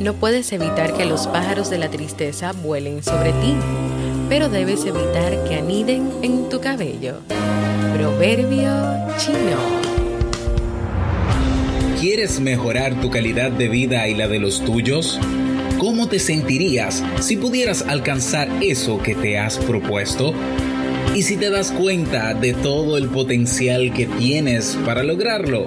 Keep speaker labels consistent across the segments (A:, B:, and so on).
A: No puedes evitar que los pájaros de la tristeza vuelen sobre ti, pero debes evitar que aniden en tu cabello. Proverbio chino.
B: ¿Quieres mejorar tu calidad de vida y la de los tuyos? ¿Cómo te sentirías si pudieras alcanzar eso que te has propuesto? ¿Y si te das cuenta de todo el potencial que tienes para lograrlo?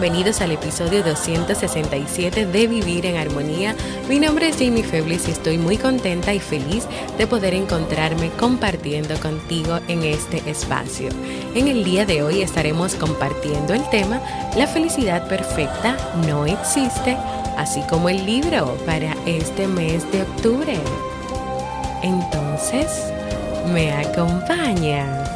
A: bienvenidos al episodio 267 de Vivir en Armonía. Mi nombre es Jamie Febles y estoy muy contenta y feliz de poder encontrarme compartiendo contigo en este espacio. En el día de hoy estaremos compartiendo el tema La felicidad perfecta no existe, así como el libro para este mes de octubre. Entonces, ¿me acompaña?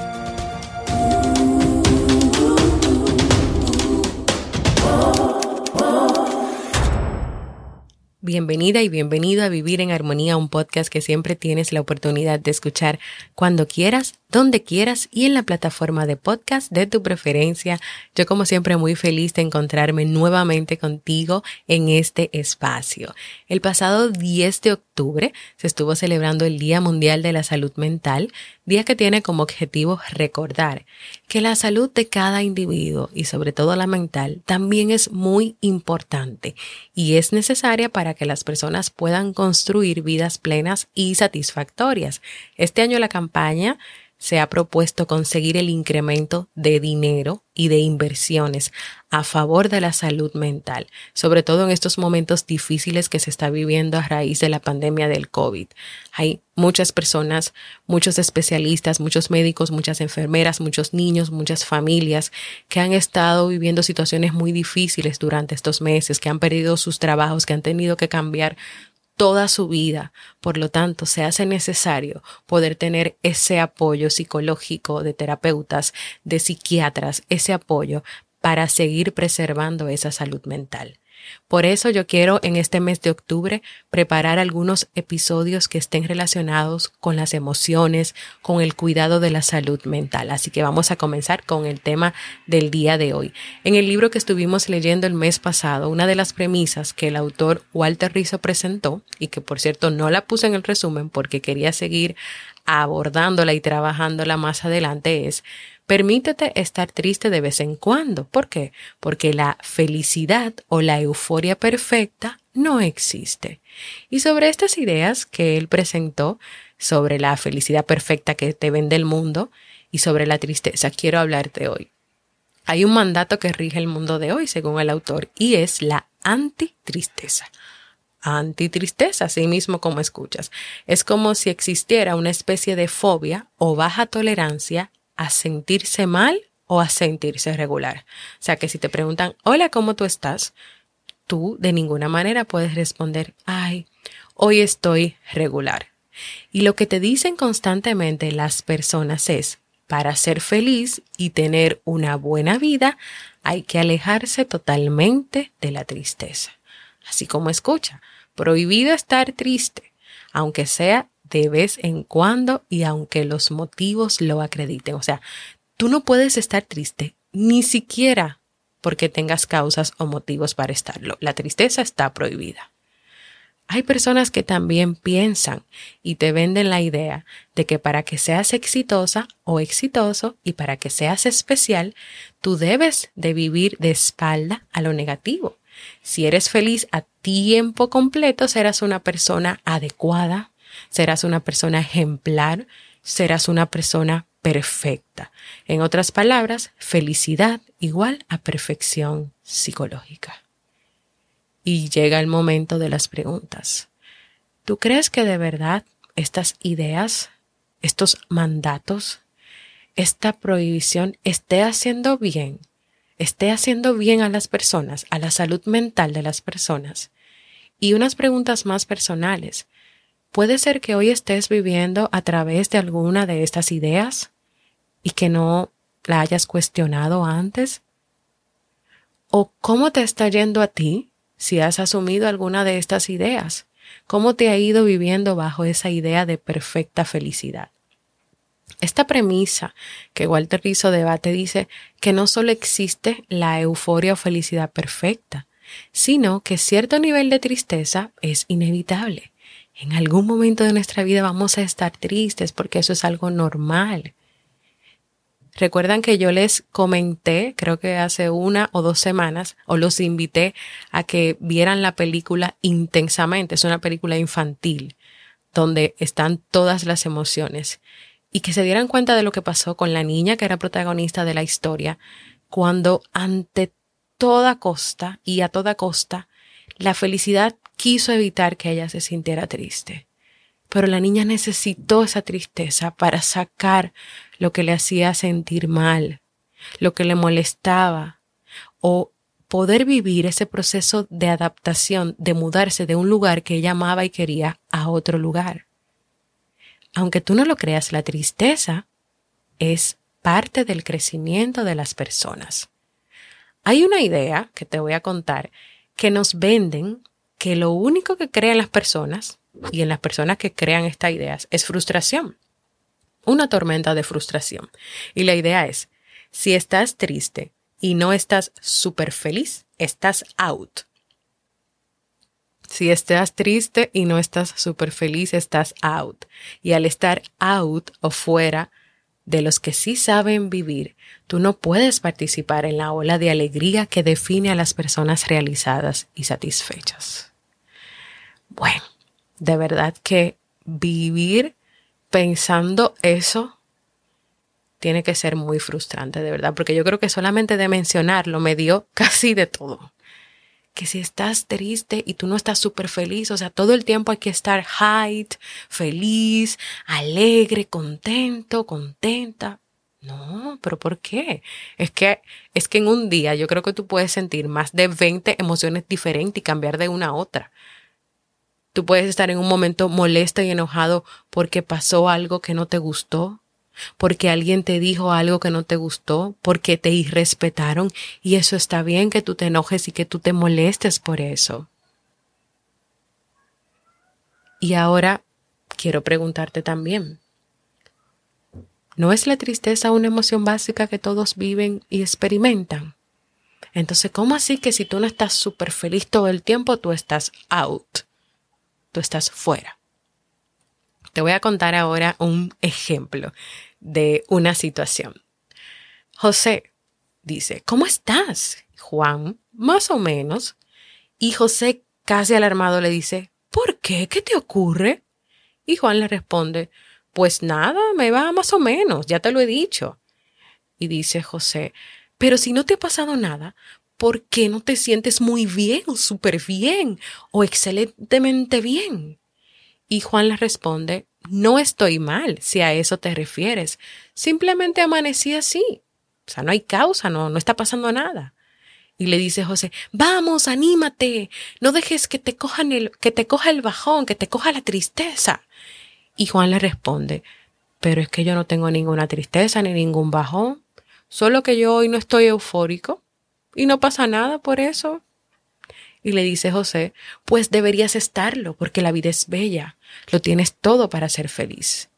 A: Bienvenida y bienvenido a Vivir en Armonía, un podcast que siempre tienes la oportunidad de escuchar cuando quieras, donde quieras y en la plataforma de podcast de tu preferencia. Yo como siempre muy feliz de encontrarme nuevamente contigo en este espacio. El pasado 10 de octubre se estuvo celebrando el Día Mundial de la Salud Mental, día que tiene como objetivo recordar que la salud de cada individuo y sobre todo la mental también es muy importante y es necesaria para que las personas puedan construir vidas plenas y satisfactorias. Este año la campaña se ha propuesto conseguir el incremento de dinero y de inversiones a favor de la salud mental, sobre todo en estos momentos difíciles que se está viviendo a raíz de la pandemia del COVID. Hay muchas personas, muchos especialistas, muchos médicos, muchas enfermeras, muchos niños, muchas familias que han estado viviendo situaciones muy difíciles durante estos meses, que han perdido sus trabajos, que han tenido que cambiar toda su vida. Por lo tanto, se hace necesario poder tener ese apoyo psicológico de terapeutas, de psiquiatras, ese apoyo para seguir preservando esa salud mental. Por eso yo quiero en este mes de octubre preparar algunos episodios que estén relacionados con las emociones, con el cuidado de la salud mental. Así que vamos a comenzar con el tema del día de hoy. En el libro que estuvimos leyendo el mes pasado, una de las premisas que el autor Walter Rizzo presentó, y que por cierto no la puse en el resumen porque quería seguir abordándola y trabajándola más adelante, es Permítete estar triste de vez en cuando. ¿Por qué? Porque la felicidad o la euforia perfecta no existe. Y sobre estas ideas que él presentó, sobre la felicidad perfecta que te vende el mundo y sobre la tristeza, quiero hablarte hoy. Hay un mandato que rige el mundo de hoy, según el autor, y es la antitristeza antitristeza, así mismo como escuchas. Es como si existiera una especie de fobia o baja tolerancia a sentirse mal o a sentirse regular. O sea que si te preguntan, hola, ¿cómo tú estás? Tú de ninguna manera puedes responder, ay, hoy estoy regular. Y lo que te dicen constantemente las personas es, para ser feliz y tener una buena vida, hay que alejarse totalmente de la tristeza. Así como escucha, prohibido estar triste, aunque sea de vez en cuando y aunque los motivos lo acrediten. O sea, tú no puedes estar triste ni siquiera porque tengas causas o motivos para estarlo. La tristeza está prohibida. Hay personas que también piensan y te venden la idea de que para que seas exitosa o exitoso y para que seas especial, tú debes de vivir de espalda a lo negativo. Si eres feliz a tiempo completo, serás una persona adecuada, serás una persona ejemplar, serás una persona perfecta. En otras palabras, felicidad igual a perfección psicológica. Y llega el momento de las preguntas. ¿Tú crees que de verdad estas ideas, estos mandatos, esta prohibición esté haciendo bien, esté haciendo bien a las personas, a la salud mental de las personas? Y unas preguntas más personales. Puede ser que hoy estés viviendo a través de alguna de estas ideas y que no la hayas cuestionado antes. ¿O cómo te está yendo a ti si has asumido alguna de estas ideas? ¿Cómo te ha ido viviendo bajo esa idea de perfecta felicidad? Esta premisa que Walter Rizzo debate dice que no solo existe la euforia o felicidad perfecta, sino que cierto nivel de tristeza es inevitable. En algún momento de nuestra vida vamos a estar tristes porque eso es algo normal. Recuerdan que yo les comenté, creo que hace una o dos semanas, o los invité a que vieran la película intensamente. Es una película infantil donde están todas las emociones y que se dieran cuenta de lo que pasó con la niña que era protagonista de la historia cuando ante toda costa y a toda costa la felicidad quiso evitar que ella se sintiera triste. Pero la niña necesitó esa tristeza para sacar lo que le hacía sentir mal, lo que le molestaba, o poder vivir ese proceso de adaptación, de mudarse de un lugar que ella amaba y quería a otro lugar. Aunque tú no lo creas, la tristeza es parte del crecimiento de las personas. Hay una idea que te voy a contar que nos venden que lo único que crean las personas y en las personas que crean estas ideas es frustración. Una tormenta de frustración. Y la idea es, si estás triste y no estás súper feliz, estás out. Si estás triste y no estás súper feliz, estás out. Y al estar out o fuera de los que sí saben vivir, tú no puedes participar en la ola de alegría que define a las personas realizadas y satisfechas. Bueno, de verdad que vivir pensando eso tiene que ser muy frustrante, de verdad, porque yo creo que solamente de mencionarlo me dio casi de todo. Que si estás triste y tú no estás súper feliz, o sea, todo el tiempo hay que estar high, feliz, alegre, contento, contenta. No, pero ¿por qué? Es que, es que en un día yo creo que tú puedes sentir más de 20 emociones diferentes y cambiar de una a otra. Tú puedes estar en un momento molesto y enojado porque pasó algo que no te gustó, porque alguien te dijo algo que no te gustó, porque te irrespetaron y eso está bien que tú te enojes y que tú te molestes por eso. Y ahora quiero preguntarte también, ¿no es la tristeza una emoción básica que todos viven y experimentan? Entonces, ¿cómo así que si tú no estás súper feliz todo el tiempo, tú estás out? Tú estás fuera. Te voy a contar ahora un ejemplo de una situación. José dice, ¿cómo estás? Juan, más o menos. Y José, casi alarmado, le dice, ¿por qué? ¿Qué te ocurre? Y Juan le responde, pues nada, me va más o menos, ya te lo he dicho. Y dice José, pero si no te ha pasado nada, ¿por qué no te sientes muy bien o súper bien o excelentemente bien? Y Juan le responde, no estoy mal, si a eso te refieres. Simplemente amanecí así. O sea, no hay causa, no, no está pasando nada. Y le dice José, vamos, anímate, no dejes que te cojan el, que te coja el bajón, que te coja la tristeza. Y Juan le responde, pero es que yo no tengo ninguna tristeza ni ningún bajón, solo que yo hoy no estoy eufórico y no pasa nada por eso. Y le dice José, pues deberías estarlo, porque la vida es bella, lo tienes todo para ser feliz.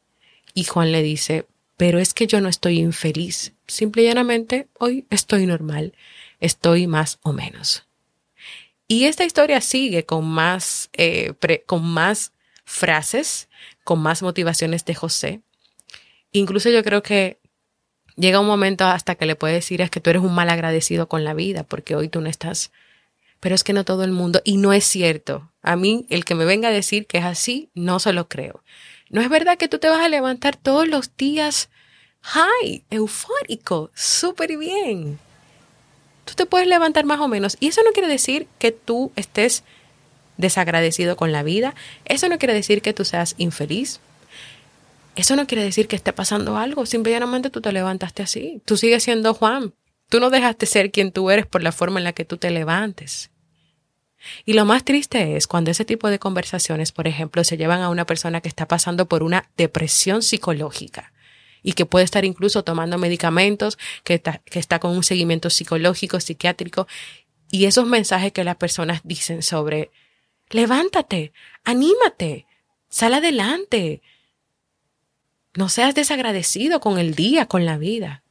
A: Y Juan le dice, pero es que yo no estoy infeliz, simple y llanamente hoy estoy normal, estoy más o menos. Y esta historia sigue con más, eh, con más frases, con más motivaciones de José. Incluso yo creo que llega un momento hasta que le puedes decir es que tú eres un mal agradecido con la vida porque hoy tú no estás pero es que no todo el mundo, y no es cierto. A mí, el que me venga a decir que es así, no se lo creo. No es verdad que tú te vas a levantar todos los días high, eufórico, súper bien. Tú te puedes levantar más o menos. Y eso no quiere decir que tú estés desagradecido con la vida. Eso no quiere decir que tú seas infeliz. Eso no quiere decir que esté pasando algo. Simplemente tú te levantaste así. Tú sigues siendo Juan. Tú no dejaste ser quien tú eres por la forma en la que tú te levantes. Y lo más triste es cuando ese tipo de conversaciones, por ejemplo, se llevan a una persona que está pasando por una depresión psicológica y que puede estar incluso tomando medicamentos, que está, que está con un seguimiento psicológico, psiquiátrico, y esos mensajes que las personas dicen sobre, levántate, anímate, sal adelante, no seas desagradecido con el día, con la vida.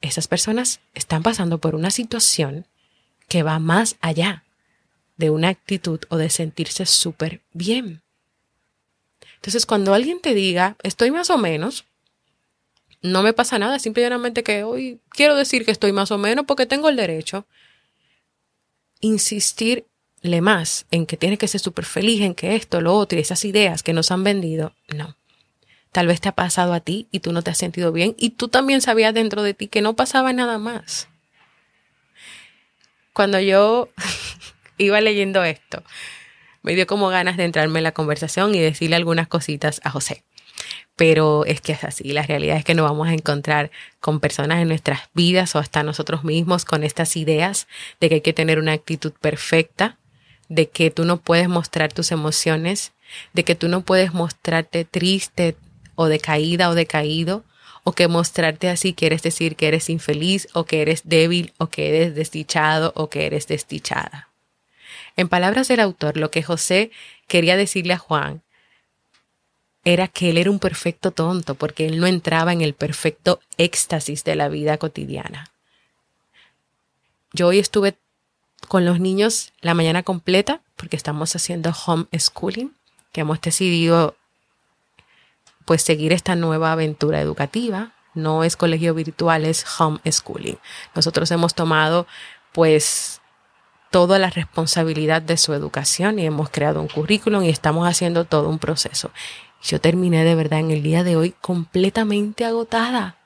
A: Esas personas están pasando por una situación que va más allá de una actitud o de sentirse súper bien. Entonces, cuando alguien te diga, estoy más o menos, no me pasa nada, simplemente que hoy quiero decir que estoy más o menos porque tengo el derecho. Insistirle más en que tiene que ser súper feliz, en que esto, lo otro y esas ideas que nos han vendido, no. Tal vez te ha pasado a ti y tú no te has sentido bien y tú también sabías dentro de ti que no pasaba nada más. Cuando yo iba leyendo esto, me dio como ganas de entrarme en la conversación y decirle algunas cositas a José pero es que es así. La realidad es que nos vamos a encontrar con personas en nuestras vidas o hasta nosotros mismos con estas ideas de que hay que tener una actitud perfecta, de que tú no puedes mostrar tus emociones, de que tú no puedes mostrarte triste o decaída o decaído, o que mostrarte así quieres decir que eres infeliz o que eres débil o que eres desdichado o que eres desdichada. En palabras del autor, lo que José quería decirle a Juan era que él era un perfecto tonto porque él no entraba en el perfecto éxtasis de la vida cotidiana. Yo hoy estuve con los niños la mañana completa porque estamos haciendo home schooling, que hemos decidido pues seguir esta nueva aventura educativa. No es colegio virtual, es home schooling. Nosotros hemos tomado pues toda la responsabilidad de su educación y hemos creado un currículum y estamos haciendo todo un proceso. Yo terminé de verdad en el día de hoy completamente agotada,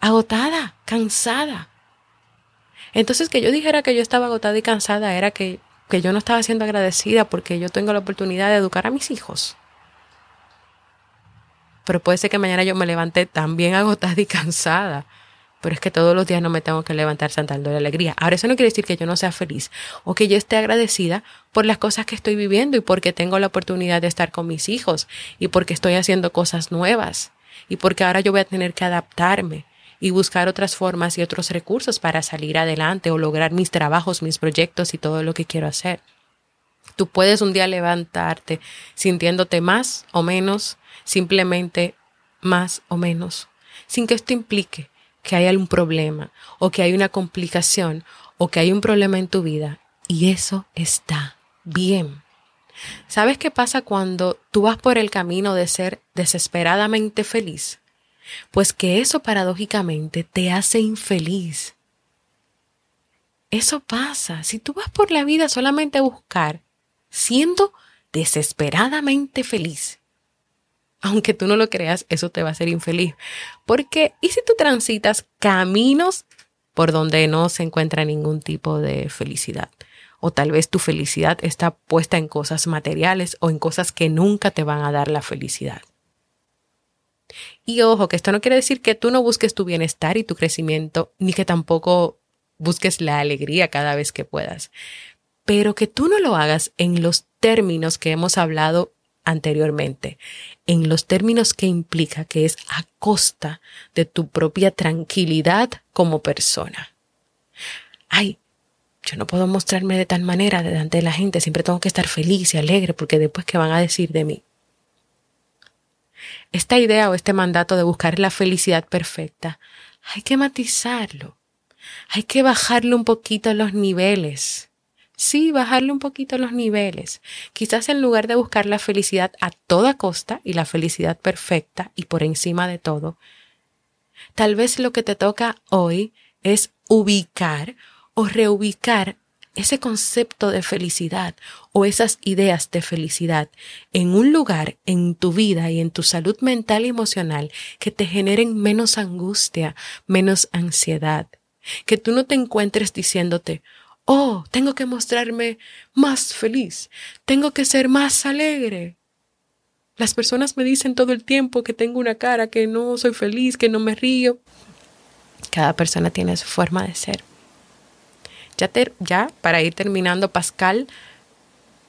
A: agotada, cansada. Entonces que yo dijera que yo estaba agotada y cansada era que, que yo no estaba siendo agradecida porque yo tengo la oportunidad de educar a mis hijos. Pero puede ser que mañana yo me levante también agotada y cansada pero es que todos los días no me tengo que levantar saltando de alegría. Ahora, eso no quiere decir que yo no sea feliz o que yo esté agradecida por las cosas que estoy viviendo y porque tengo la oportunidad de estar con mis hijos y porque estoy haciendo cosas nuevas y porque ahora yo voy a tener que adaptarme y buscar otras formas y otros recursos para salir adelante o lograr mis trabajos, mis proyectos y todo lo que quiero hacer. Tú puedes un día levantarte sintiéndote más o menos, simplemente más o menos, sin que esto implique que hay algún problema o que hay una complicación o que hay un problema en tu vida y eso está bien. ¿Sabes qué pasa cuando tú vas por el camino de ser desesperadamente feliz? Pues que eso paradójicamente te hace infeliz. Eso pasa. Si tú vas por la vida solamente a buscar siendo desesperadamente feliz, aunque tú no lo creas, eso te va a hacer infeliz. Porque, ¿y si tú transitas caminos por donde no se encuentra ningún tipo de felicidad? O tal vez tu felicidad está puesta en cosas materiales o en cosas que nunca te van a dar la felicidad. Y ojo, que esto no quiere decir que tú no busques tu bienestar y tu crecimiento, ni que tampoco busques la alegría cada vez que puedas, pero que tú no lo hagas en los términos que hemos hablado anteriormente, en los términos que implica que es a costa de tu propia tranquilidad como persona. Ay, yo no puedo mostrarme de tal manera delante de la gente, siempre tengo que estar feliz y alegre porque después qué van a decir de mí. Esta idea o este mandato de buscar la felicidad perfecta, hay que matizarlo, hay que bajarle un poquito los niveles Sí, bajarle un poquito los niveles. Quizás en lugar de buscar la felicidad a toda costa y la felicidad perfecta y por encima de todo, tal vez lo que te toca hoy es ubicar o reubicar ese concepto de felicidad o esas ideas de felicidad en un lugar en tu vida y en tu salud mental y emocional que te generen menos angustia, menos ansiedad. Que tú no te encuentres diciéndote, oh, tengo que mostrarme más feliz, tengo que ser más alegre. Las personas me dicen todo el tiempo que tengo una cara, que no soy feliz, que no me río. Cada persona tiene su forma de ser. Ya, para ir terminando, Pascal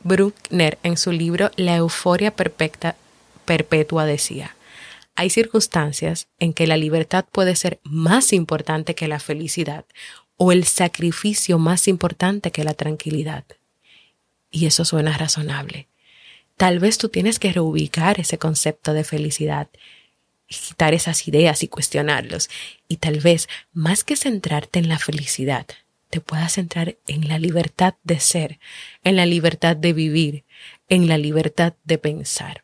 A: Bruckner en su libro La euforia perpetua decía, hay circunstancias en que la libertad puede ser más importante que la felicidad o el sacrificio más importante que la tranquilidad. Y eso suena razonable. Tal vez tú tienes que reubicar ese concepto de felicidad quitar esas ideas y cuestionarlos. Y tal vez, más que centrarte en la felicidad, te puedas centrar en la libertad de ser, en la libertad de vivir, en la libertad de pensar.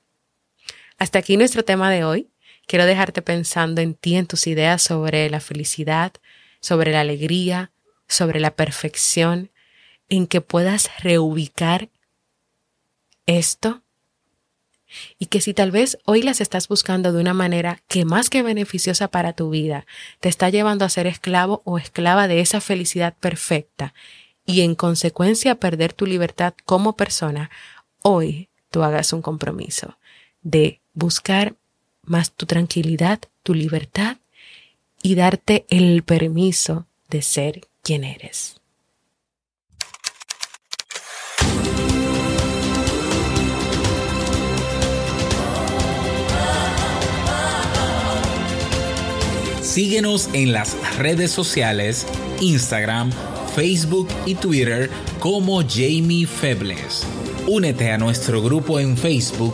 A: Hasta aquí nuestro tema de hoy. Quiero dejarte pensando en ti, en tus ideas sobre la felicidad, sobre la alegría, sobre la perfección, en que puedas reubicar esto. Y que si tal vez hoy las estás buscando de una manera que más que beneficiosa para tu vida, te está llevando a ser esclavo o esclava de esa felicidad perfecta y en consecuencia perder tu libertad como persona, hoy tú hagas un compromiso de buscar más tu tranquilidad, tu libertad y darte el permiso de ser quien eres.
B: Síguenos en las redes sociales, Instagram, Facebook y Twitter como Jamie Febles. Únete a nuestro grupo en Facebook,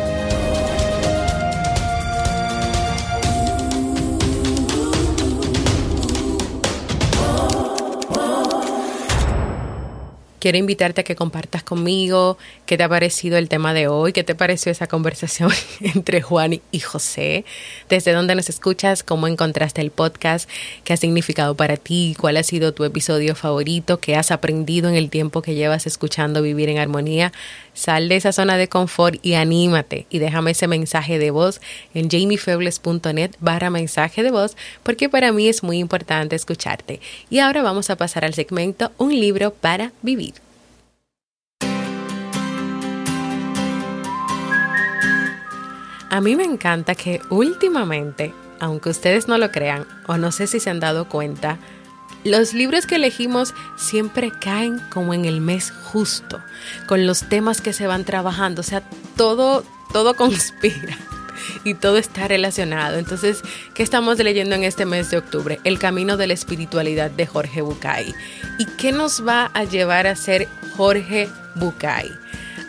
A: Quiero invitarte a que compartas conmigo qué te ha parecido el tema de hoy, qué te pareció esa conversación entre Juan y José, desde dónde nos escuchas, cómo encontraste el podcast, qué ha significado para ti, cuál ha sido tu episodio favorito, qué has aprendido en el tiempo que llevas escuchando Vivir en Armonía. Sal de esa zona de confort y anímate y déjame ese mensaje de voz en jamiefebles.net barra mensaje de voz porque para mí es muy importante escucharte. Y ahora vamos a pasar al segmento Un libro para vivir. A mí me encanta que últimamente, aunque ustedes no lo crean o no sé si se han dado cuenta, los libros que elegimos siempre caen como en el mes justo, con los temas que se van trabajando, o sea, todo, todo conspira y todo está relacionado. Entonces, ¿qué estamos leyendo en este mes de octubre? El camino de la espiritualidad de Jorge Bucay. ¿Y qué nos va a llevar a ser Jorge Bucay?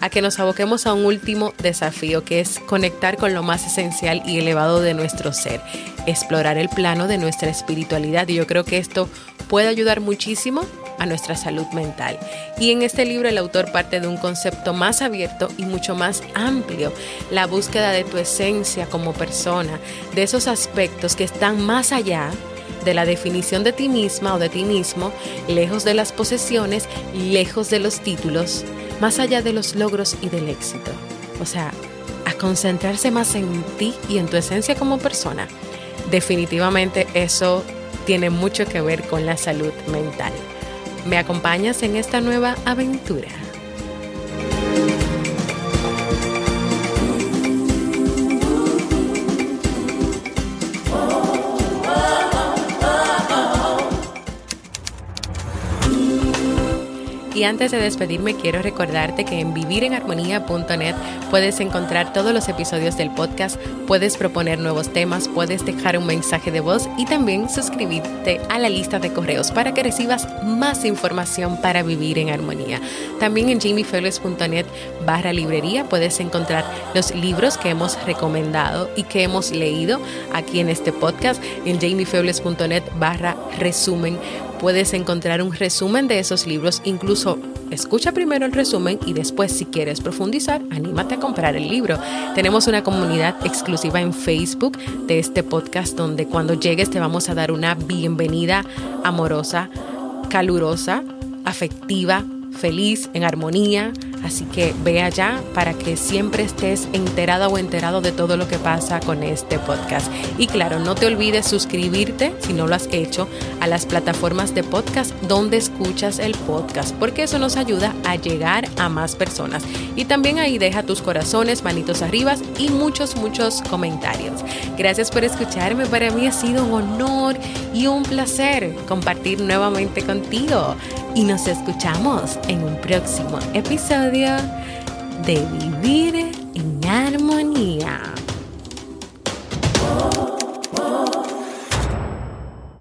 A: a que nos aboquemos a un último desafío que es conectar con lo más esencial y elevado de nuestro ser, explorar el plano de nuestra espiritualidad y yo creo que esto puede ayudar muchísimo a nuestra salud mental. Y en este libro el autor parte de un concepto más abierto y mucho más amplio, la búsqueda de tu esencia como persona, de esos aspectos que están más allá de la definición de ti misma o de ti mismo, lejos de las posesiones, lejos de los títulos, más allá de los logros y del éxito. O sea, a concentrarse más en ti y en tu esencia como persona. Definitivamente eso tiene mucho que ver con la salud mental. ¿Me acompañas en esta nueva aventura? Y antes de despedirme, quiero recordarte que en vivirenarmonía.net puedes encontrar todos los episodios del podcast, puedes proponer nuevos temas, puedes dejar un mensaje de voz y también suscribirte a la lista de correos para que recibas más información para vivir en armonía. También en jamiefebles.net barra librería puedes encontrar los libros que hemos recomendado y que hemos leído aquí en este podcast. En jamiefebles.net barra resumen puedes encontrar un resumen de esos libros, incluso escucha primero el resumen y después si quieres profundizar, anímate a comprar el libro. Tenemos una comunidad exclusiva en Facebook de este podcast donde cuando llegues te vamos a dar una bienvenida amorosa, calurosa, afectiva, feliz, en armonía Así que ve allá para que siempre estés enterada o enterado de todo lo que pasa con este podcast. Y claro, no te olvides suscribirte, si no lo has hecho, a las plataformas de podcast donde escuchas el podcast, porque eso nos ayuda a llegar a más personas. Y también ahí deja tus corazones, manitos arriba y muchos, muchos comentarios. Gracias por escucharme. Para mí ha sido un honor y un placer compartir nuevamente contigo. Y nos escuchamos en un próximo episodio de Vivir en Armonía.